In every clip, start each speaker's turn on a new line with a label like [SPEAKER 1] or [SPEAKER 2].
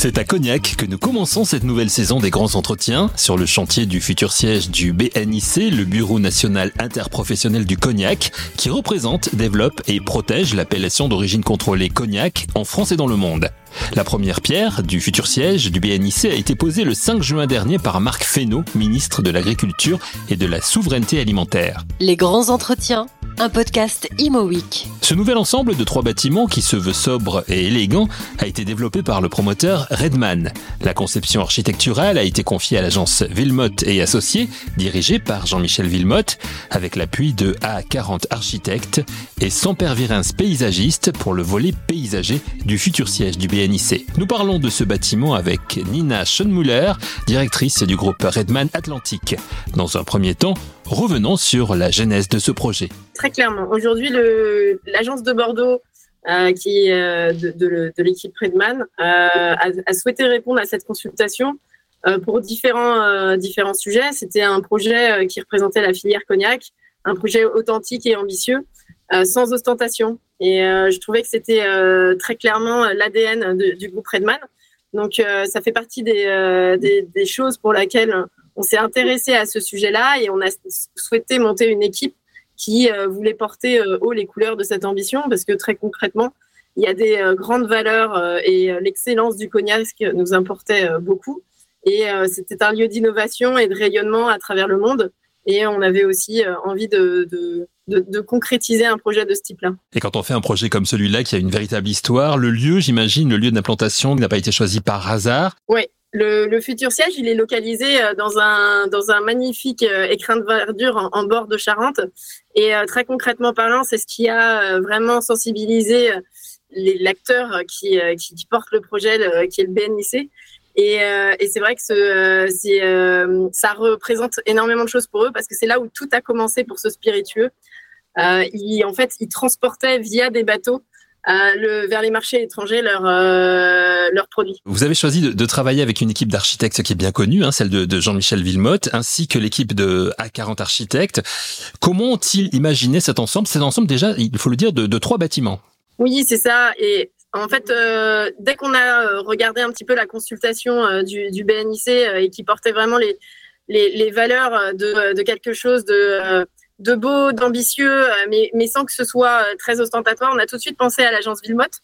[SPEAKER 1] C'est à Cognac que nous commençons cette nouvelle saison des grands entretiens sur le chantier du futur siège du BNIC, le Bureau national interprofessionnel du Cognac, qui représente, développe et protège l'appellation d'origine contrôlée Cognac en France et dans le monde. La première pierre du futur siège du BNIC a été posée le 5 juin dernier par Marc Fesneau, ministre de l'Agriculture et de la Souveraineté alimentaire.
[SPEAKER 2] Les grands entretiens un podcast Imo Week.
[SPEAKER 1] Ce nouvel ensemble de trois bâtiments qui se veut sobre et élégant a été développé par le promoteur Redman. La conception architecturale a été confiée à l'agence Villemotte et Associés, dirigée par Jean-Michel Villemotte, avec l'appui de A40 Architectes et Samper Virins Paysagiste pour le volet paysager du futur siège du BNIC. Nous parlons de ce bâtiment avec Nina Schoenmuller, directrice du groupe Redman Atlantique. Dans un premier temps, Revenons sur la genèse de ce projet.
[SPEAKER 3] Très clairement, aujourd'hui, l'agence de Bordeaux, euh, qui euh, de, l'équipe Redman, euh, a, souhaité répondre à cette consultation pour différents, différents sujets. C'était un projet qui représentait la filière cognac, un projet authentique et ambitieux, sans ostentation. Et je trouvais que c'était très clairement l'ADN du groupe Redman. Donc, ça fait partie des, des, des choses pour lesquelles on s'est intéressé à ce sujet-là et on a souhaité monter une équipe qui euh, voulait porter euh, haut les couleurs de cette ambition parce que très concrètement, il y a des euh, grandes valeurs et l'excellence du cognac nous importait beaucoup. Et c'était un lieu d'innovation et de rayonnement à travers le monde. Et on avait aussi envie de, de, concrétiser un projet de ce type-là.
[SPEAKER 1] Et quand on fait un projet comme celui-là, qui a une véritable histoire, le lieu, j'imagine, le lieu d'implantation n'a pas été choisi par hasard.
[SPEAKER 3] Oui, le, futur siège, il est localisé euh, dans un, dans un magnifique euh, écrin de verdure en, bord de Charente. Et euh, très concrètement parlant, c'est ce qui a vraiment sensibilisé l'acteur qui, qui, porte le projet, qui est le BNIC. Et, et c'est vrai que ce, ça représente énormément de choses pour eux parce que c'est là où tout a commencé pour ce spiritueux. Il, en fait, ils transportaient via des bateaux le, vers les marchés étrangers leurs euh, leurs produits.
[SPEAKER 1] Vous avez choisi de, de, travailler avec une équipe d'architectes qui est bien connue, hein, celle de, de Jean-Michel Villemotte, ainsi que l'équipe de A40 Architectes. Comment ont-ils imaginé cet ensemble? Cet ensemble, déjà, il faut le dire, de, de trois bâtiments.
[SPEAKER 3] Oui, c'est ça. Et en fait, euh, dès qu'on a euh, regardé un petit peu la consultation euh, du, du, BNIC et qui portait vraiment les, les, les valeurs de, quelque chose de de beau, d'ambitieux, euh, mais, mais sans que ce soit euh, très ostentatoire. On a tout de suite pensé à l'agence Villemotte.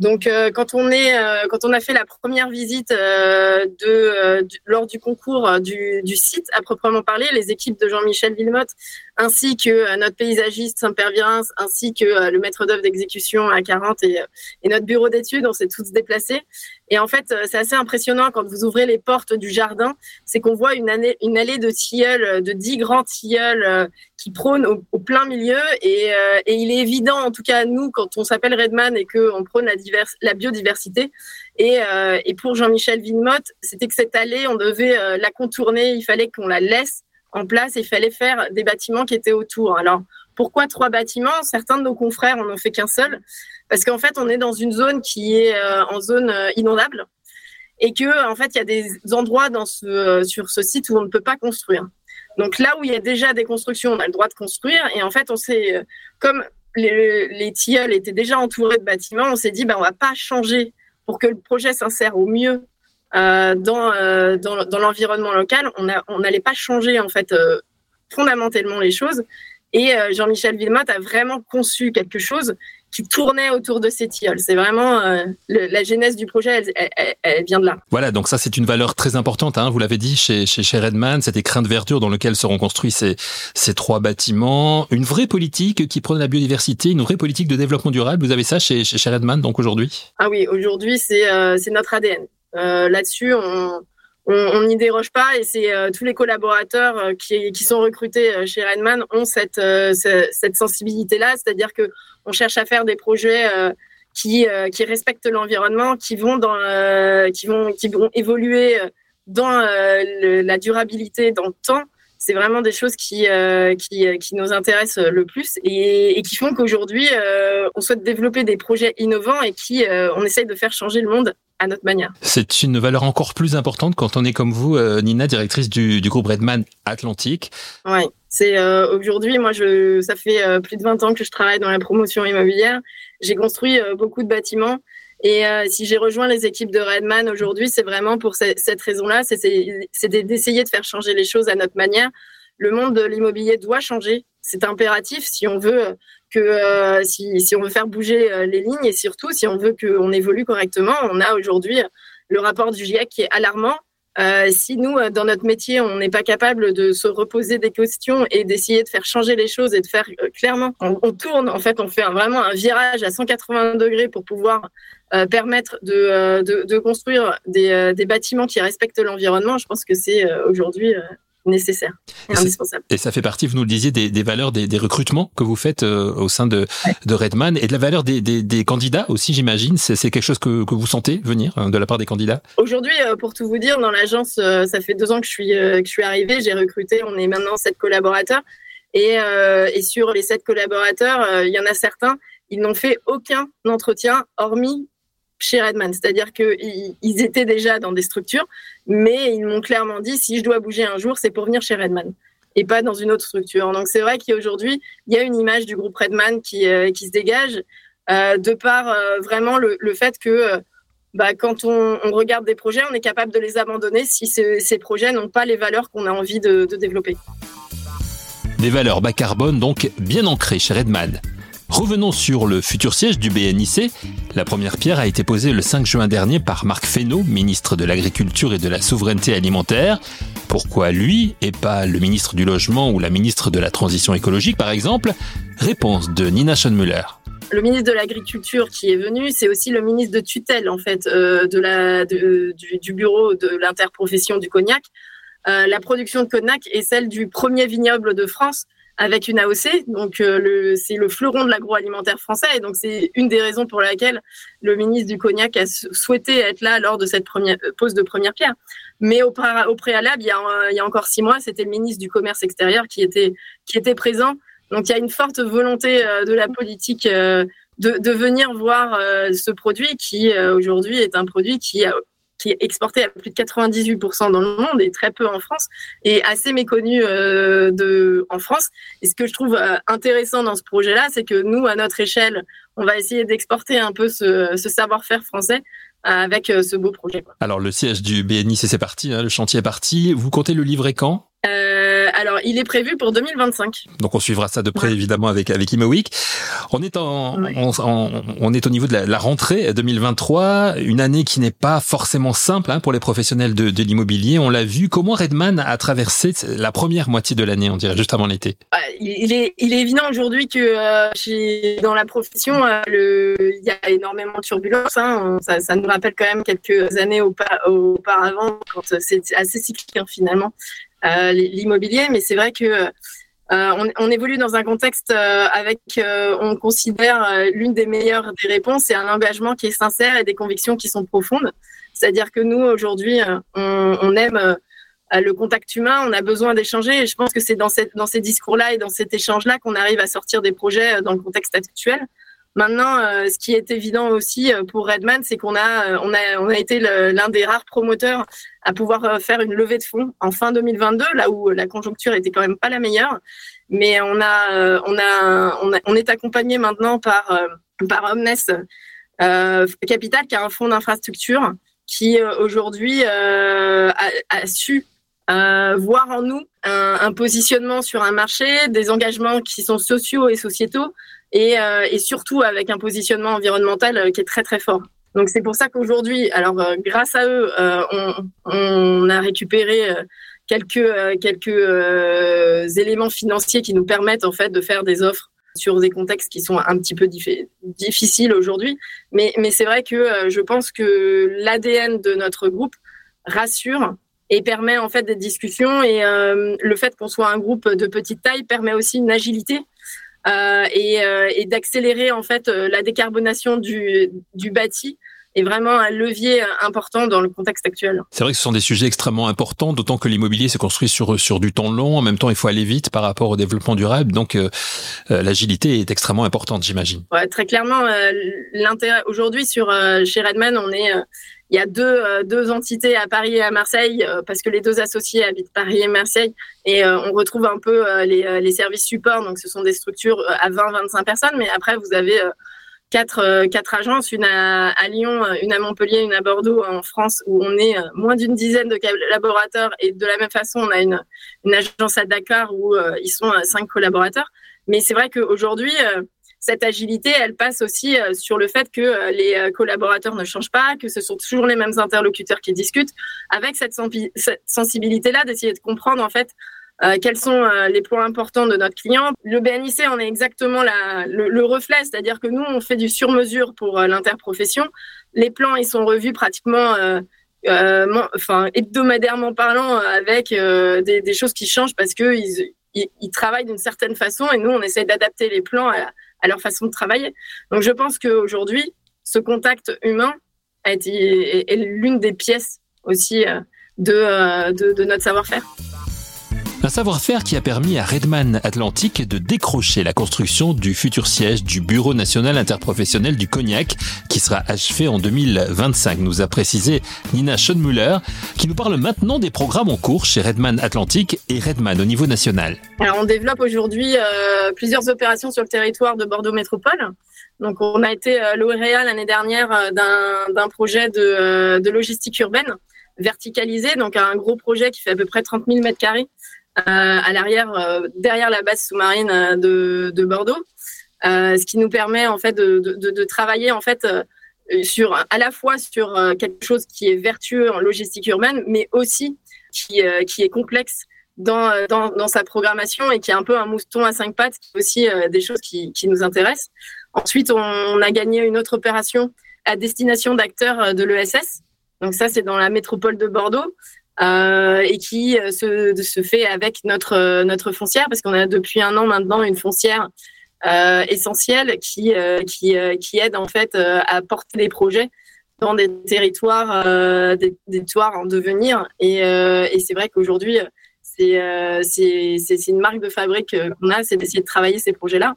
[SPEAKER 3] Donc, euh, quand on est, quand on a fait la première visite de, lors du concours du, site à proprement parler, les équipes de Jean-Michel Villemotte, ainsi que notre paysagiste Saint-Père ainsi que le maître d'œuvre d'exécution à 40 et, notre bureau d'études, on s'est tous déplacés. Et en fait, c'est assez impressionnant quand vous ouvrez les portes du jardin, c'est qu'on voit une, année, une allée de tilleuls, de dix grands tilleuls qui prône au, plein milieu. Et, euh, et, il est évident, en tout cas nous, quand on s'appelle Redman et qu'on prône la, la biodiversité. Et, euh, et pour Jean-Michel Villemotte, c'était que cette allée, on devait euh, la contourner, il fallait qu'on la laisse en place, il fallait faire des bâtiments qui étaient autour. Alors, pourquoi trois bâtiments? Certains de nos confrères en ont fait qu'un seul, parce qu'en fait, on est dans une zone qui est en zone inondable et que en fait, il y a des endroits sur ce site où on ne peut pas construire. Donc là où il y a déjà des constructions, on a le droit de construire. Et en fait, on s'est, euh, comme les, tilleuls étaient déjà entourés de bâtiments, on s'est dit, ben, on va pas changer pour que le projet s'insère au mieux euh, dans, euh, dans, dans l'environnement local. On n'allait pas changer en fait fondamentalement les choses. Et Jean-Michel Villemotte a vraiment conçu quelque chose qui tournait autour de ces tilleuls. C'est vraiment euh, la genèse du projet, elle, vient de là.
[SPEAKER 1] Voilà, donc ça c'est une valeur très importante, hein, vous l'avez dit, chez, chez, chez, Redman, cet écrin de verdure dans lequel seront construits ces, ces trois bâtiments. Une vraie politique qui prône la biodiversité, une vraie politique de développement durable. Vous avez ça chez, chez Redman, donc aujourd'hui?
[SPEAKER 3] Ah oui, aujourd'hui c'est euh, notre ADN. Euh, Là-dessus, on on n'y déroge pas. Et c'est euh, tous les collaborateurs euh, qui, sont recrutés euh, chez Redman ont cette, cette sensibilité-là, c'est-à-dire que on cherche à faire des projets qui, qui respectent l'environnement, qui vont dans, qui vont, qui vont évoluer dans la durabilité dans le temps. C'est vraiment des choses qui, qui, qui, nous intéressent le plus. Et, et qui font qu'aujourd'hui, on souhaite développer des projets innovants et qui, on essaye de faire changer le monde à notre manière.
[SPEAKER 1] C'est une valeur encore plus importante quand on est comme vous, Nina, directrice du, groupe Redman Atlantique.
[SPEAKER 3] Oui, c'est aujourd'hui, moi, je, ça fait plus de 20 ans que je travaille dans la promotion immobilière. J'ai construit beaucoup de bâtiments. Et si j'ai rejoint les équipes de Redman aujourd'hui, c'est vraiment pour cette raison-là, c'est d'essayer de faire changer les choses à notre manière. Le monde de l'immobilier doit changer, c'est impératif si on veut que euh, si, on veut faire bouger euh, les lignes et surtout si on veut qu'on évolue correctement, on a aujourd'hui le rapport du GIEC qui est alarmant. Euh, si nous, dans notre métier, on n'est pas capable de se reposer des questions et d'essayer de faire changer les choses et de faire clairement, on, tourne, en fait, on fait vraiment un virage à 180 degrés pour pouvoir permettre de, construire des, bâtiments qui respectent l'environnement. Je pense que c'est aujourd'hui nécessaire et, indispensable.
[SPEAKER 1] Et ça fait partie, vous nous le disiez, des, des valeurs des, des, recrutements que vous faites euh, au sein de, de Redman et de la valeur des, des, des candidats aussi, j'imagine. C'est quelque chose que, que, vous sentez venir euh, de la part des candidats?
[SPEAKER 3] Aujourd'hui, euh, pour tout vous dire, dans l'agence, ça fait deux ans que je suis, que je suis arrivée. J'ai recruté, on est maintenant sept collaborateurs. Et, et sur les sept collaborateurs, il y en a certains, ils n'ont fait aucun entretien hormis chez Redman. C'est-à-dire qu'ils étaient déjà dans des structures, mais ils m'ont clairement dit si je dois bouger un jour, c'est pour venir chez Redman et pas dans une autre structure. Donc c'est vrai qu'aujourd'hui, il y a une image du groupe Redman qui, euh, se dégage euh, de par euh, vraiment le, fait que bah, quand on, regarde des projets, on est capable de les abandonner si ces projets n'ont pas les valeurs qu'on a envie de développer.
[SPEAKER 1] Des valeurs bas carbone donc bien ancrées chez Redman. Revenons sur le futur siège du BNIC. La première pierre a été posée le 5 juin dernier par Marc Fesneau, ministre de l'Agriculture et de la Souveraineté alimentaire. Pourquoi lui et pas le ministre du Logement ou la ministre de la Transition écologique par exemple? Réponse de Nina Schoenmüller.
[SPEAKER 3] Le ministre de l'Agriculture qui est venu, c'est aussi le ministre de tutelle en fait euh, de du, bureau de l'interprofession du cognac. Euh, la production de cognac est celle du premier vignoble de France avec une AOC. Donc, euh, c'est le fleuron de l'agroalimentaire français. Et donc, c'est une des raisons pour laquelle le ministre du Cognac a souhaité être là lors de cette première, euh, pose de première pierre. Mais au, préalable, il y, a, il y a encore six mois, c'était le ministre du Commerce extérieur qui était, qui était présent. Donc, il y a une forte volonté euh, de la politique de, de venir voir ce produit qui, aujourd'hui, est un produit qui qui est exporté à plus de 98% dans le monde et très peu en France, et assez méconnu euh, de, en France. Et ce que je trouve euh, intéressant dans ce projet-là, c'est que nous, à notre échelle, on va essayer d'exporter un peu ce, ce savoir-faire français euh, avec ce beau projet.
[SPEAKER 1] Alors le siège du BNI, c'est parti, hein, le chantier est parti. Vous comptez le livrer quand?
[SPEAKER 3] Euh, alors, il est prévu pour 2025.
[SPEAKER 1] Donc, on suivra ça de près, évidemment, avec avec ImoWeek. On est en, on, est au niveau de la, rentrée 2023, une année qui n'est pas forcément simple hein, pour les professionnels de, de l'immobilier. On l'a vu. Comment Redman a traversé la première moitié de l'année, on dirait, juste avant l'été?
[SPEAKER 3] Il est, il est évident aujourd'hui que euh, chez, dans la profession, euh, le, il y a énormément de turbulences. Hein. Ça, ça, nous rappelle quand même quelques années auparavant, quand c'est assez cyclique hein, finalement. Euh, l'immobilier, mais c'est vrai que euh, on, on, évolue dans un contexte euh, avec, on considère l'une des meilleures des réponses, c'est un engagement qui est sincère et des convictions qui sont profondes. C'est-à-dire que nous, aujourd'hui, on, on, aime le contact humain, on a besoin d'échanger. Et je pense que c'est dans, cette, dans ces discours-là et dans cet échange-là qu'on arrive à sortir des projets dans le contexte actuel. Maintenant, euh, ce qui est évident aussi euh, pour Redman, c'est qu'on a, euh, on a, on a été l'un des rares promoteurs à pouvoir faire une levée de fonds en fin 2022, là où la conjoncture était quand même pas la meilleure. Mais on a, on a, on, est accompagné maintenant par, par Omnes Capital, qui a un fonds d'infrastructure qui aujourd'hui a, su voir en nous un, positionnement sur un marché, des engagements qui sont sociaux et sociétaux, et, euh, et surtout avec un positionnement environnemental euh, qui est très très fort. Donc c'est pour ça qu'aujourd'hui, alors euh, grâce à eux, on, on, a récupéré quelques quelques éléments financiers qui nous permettent en fait de faire des offres sur des contextes qui sont un petit peu difficiles aujourd'hui. Mais, mais c'est vrai que je pense que l'ADN de notre groupe rassure et permet en fait des discussions et le fait qu'on soit un groupe de petite taille permet aussi une agilité euh, et, euh, et d'accélérer en fait euh, la décarbonation du, du bâti est vraiment un levier important dans le contexte actuel.
[SPEAKER 1] C'est vrai que ce sont des sujets extrêmement importants, d'autant que l'immobilier se construit sur sur du temps long. En même temps, il faut aller vite par rapport au développement durable. Donc, l'agilité est extrêmement importante, j'imagine.
[SPEAKER 3] Ouais, très clairement, l'intérêt aujourd'hui sur chez Redman, on est il y a deux, euh, deux entités à Paris et à Marseille euh, parce que les deux associés habitent Paris et Marseille et euh, on retrouve un peu les, les, services support. Donc, ce sont des structures à 20-25 personnes, mais après, vous avez quatre, quatre agences, une à, Lyon, une à Montpellier, une à Bordeaux en France, où on est moins d'une dizaine de collaborateurs. Et de la même façon, on a une, une agence à Dakar où ils sont cinq collaborateurs. Mais c'est vrai qu'aujourd'hui, cette agilité, elle passe aussi euh, sur le fait que euh, les euh, collaborateurs ne changent pas, que ce sont toujours les mêmes interlocuteurs qui discutent, avec cette, sensibilité-là d'essayer de comprendre en fait quels sont les points importants de notre client. Le BNIC, on est exactement le, reflet, c'est-à-dire que nous, on fait du sur-mesure pour l'interprofession. Les plans, ils sont revus pratiquement enfin, hebdomadairement parlant, avec des, choses qui changent parce qu'ils ils, ils travaillent d'une certaine façon et nous, on essaie d'adapter les plans à, à leur façon de travailler. Donc je pense qu'aujourd'hui, ce contact humain est, l'une des pièces aussi euh, de, de notre savoir-faire.
[SPEAKER 1] Un savoir-faire qui a permis à Redman Atlantique de décrocher la construction du futur siège du Bureau national interprofessionnel du cognac qui sera achevé en 2025, nous a précisé Nina Schoenmüller, qui nous parle maintenant des programmes en cours chez Redman Atlantique et Redman au niveau national.
[SPEAKER 3] Alors on développe aujourd'hui euh, plusieurs opérations sur le territoire de Bordeaux Métropole. Donc on a été euh, lauréat l'année dernière euh, d'un projet de, euh, de logistique urbaine verticalisé, donc un gros projet qui fait à peu près 30 000 mètres carrés à l'arrière, euh, derrière la base sous-marine euh, de, de Bordeaux, ce qui nous permet en fait de, travailler en fait sur à la fois sur quelque chose qui est vertueux en logistique urbaine, mais aussi qui, qui est complexe dans, dans, sa programmation et qui est un peu un mouton à cinq pattes, qui est aussi des choses qui, qui nous intéressent. Ensuite, on, a gagné une autre opération à destination d'acteurs de l'ESS. Donc ça, c'est dans la métropole de Bordeaux. Euh, et qui euh, se, se, fait avec notre, euh, notre foncière, parce qu'on a depuis un an maintenant une foncière euh, essentielle qui, qui, qui aide en fait à porter des projets dans des territoires, des, des, territoires en devenir. Et, et c'est vrai qu'aujourd'hui, c'est une marque de fabrique qu'on a, c'est d'essayer de travailler ces projets-là.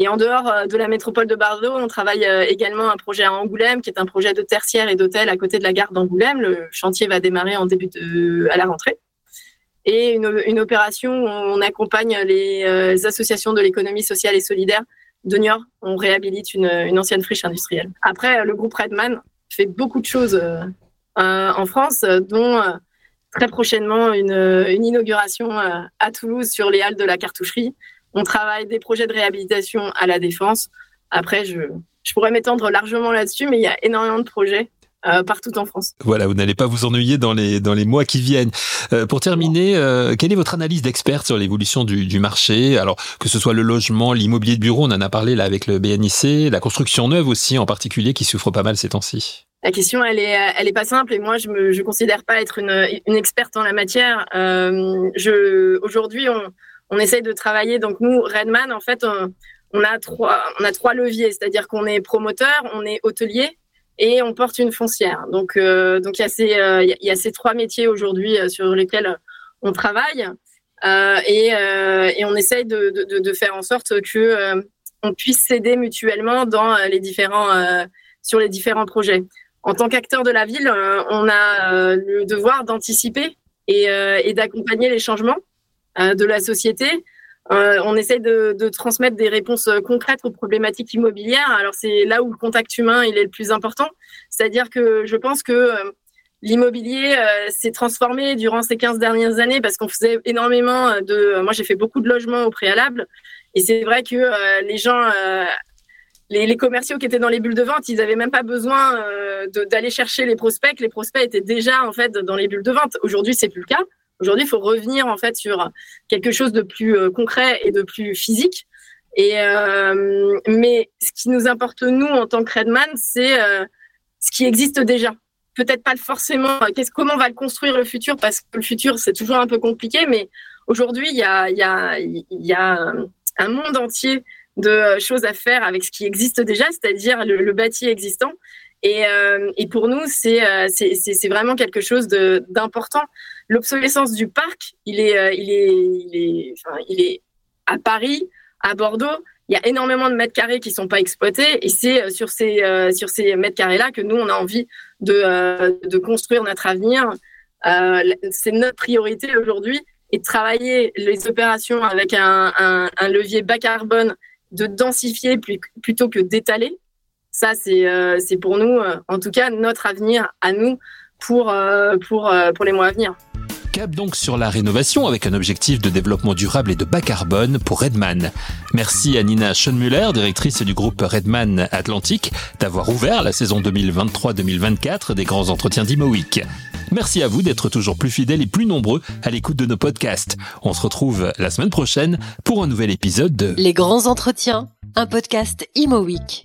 [SPEAKER 3] Et en dehors euh, de la métropole de Bordeaux, on travaille euh, également un projet à Angoulême, qui est un projet de tertiaire et d'hôtel à côté de la gare d'Angoulême. Le chantier va démarrer en début à la rentrée. Et une, opération où on accompagne les euh, associations de l'économie sociale et solidaire de Niort. On réhabilite une, ancienne friche industrielle. Après, le groupe Redman fait beaucoup de choses en France, dont très prochainement une, une inauguration à Toulouse sur les halles de la cartoucherie on travaille des projets de réhabilitation à la défense. Après, je, je pourrais m'étendre largement là-dessus, mais il y a énormément de projets. Euh, partout en France.
[SPEAKER 1] Voilà, vous n'allez pas vous ennuyer dans les dans les mois qui viennent. Euh, pour terminer, euh, quelle est votre analyse d'expert sur l'évolution du, du, marché? Alors que ce soit le logement, l'immobilier de bureau, on en a parlé là avec le BNIC, la construction neuve aussi en particulier qui souffre pas mal ces temps-ci.
[SPEAKER 3] La question, elle est, elle est pas simple et moi, je me, je considère pas être une, une experte en la matière. Je, aujourd'hui, on, on essaye de travailler. Donc nous, Redman, en fait, on, a trois, on a trois leviers, c'est-à-dire qu'on est promoteur, on est hôtelier et on porte une foncière. Donc, euh, donc il y a ces, euh, il y a ces trois métiers aujourd'hui euh, sur lesquels on travaille et, et, on essaye de, de, de, faire en sorte que on puisse s'aider mutuellement dans les différents, sur les différents projets. En tant qu'acteur de la ville, on a le devoir d'anticiper et, et d'accompagner les changements. Euh, de la société. Euh, on essaie de, transmettre des réponses euh, concrètes aux problématiques immobilières. Alors c'est là où le contact humain il est le plus important. C'est-à-dire que je pense que l'immobilier s'est transformé durant ces 15 dernières années parce qu'on faisait énormément de. Moi j'ai fait beaucoup de logements au préalable et c'est vrai que les gens les, les, commerciaux qui étaient dans les bulles de vente, ils n'avaient même pas besoin d'aller chercher les prospects. Les prospects étaient déjà en fait dans les bulles de vente. Aujourd'hui, c'est plus le cas. Aujourd'hui, il faut revenir en fait sur quelque chose de plus euh, concret et de plus physique. Et euh, mais ce qui nous importe nous en tant que Redman, c'est euh, ce qui existe déjà. Peut-être pas forcément. Comment on va le construire le futur Parce que le futur, c'est toujours un peu compliqué. Mais aujourd'hui, il y a, un monde entier de choses à faire avec ce qui existe déjà, c'est-à-dire le bâti existant. Et, et pour nous, c'est c'est vraiment quelque chose d'important. L'obsolescence du parc, il est, il est, à Paris, à Bordeaux, il y a énormément de mètres carrés qui sont pas exploités et c'est sur ces mètres carrés là que nous on a envie de construire notre avenir. c'est notre priorité aujourd'hui et de travailler les opérations avec un levier bas carbone, de densifier plutôt que d'étaler. Ça, c'est euh, pour nous, euh, en tout cas, notre avenir à nous pour, euh, pour, euh, pour les mois à venir.
[SPEAKER 1] Cap donc sur la rénovation avec un objectif de développement durable et de bas carbone pour Redman. Merci à Nina Schoenmüller, directrice du groupe Redman Atlantique, d'avoir ouvert la saison 2023-2024 des grands entretiens d'Imo Merci à vous d'être toujours plus fidèles et plus nombreux à l'écoute de nos podcasts. On se retrouve la semaine prochaine pour un nouvel épisode de
[SPEAKER 2] Les grands entretiens, un podcast Imo Week.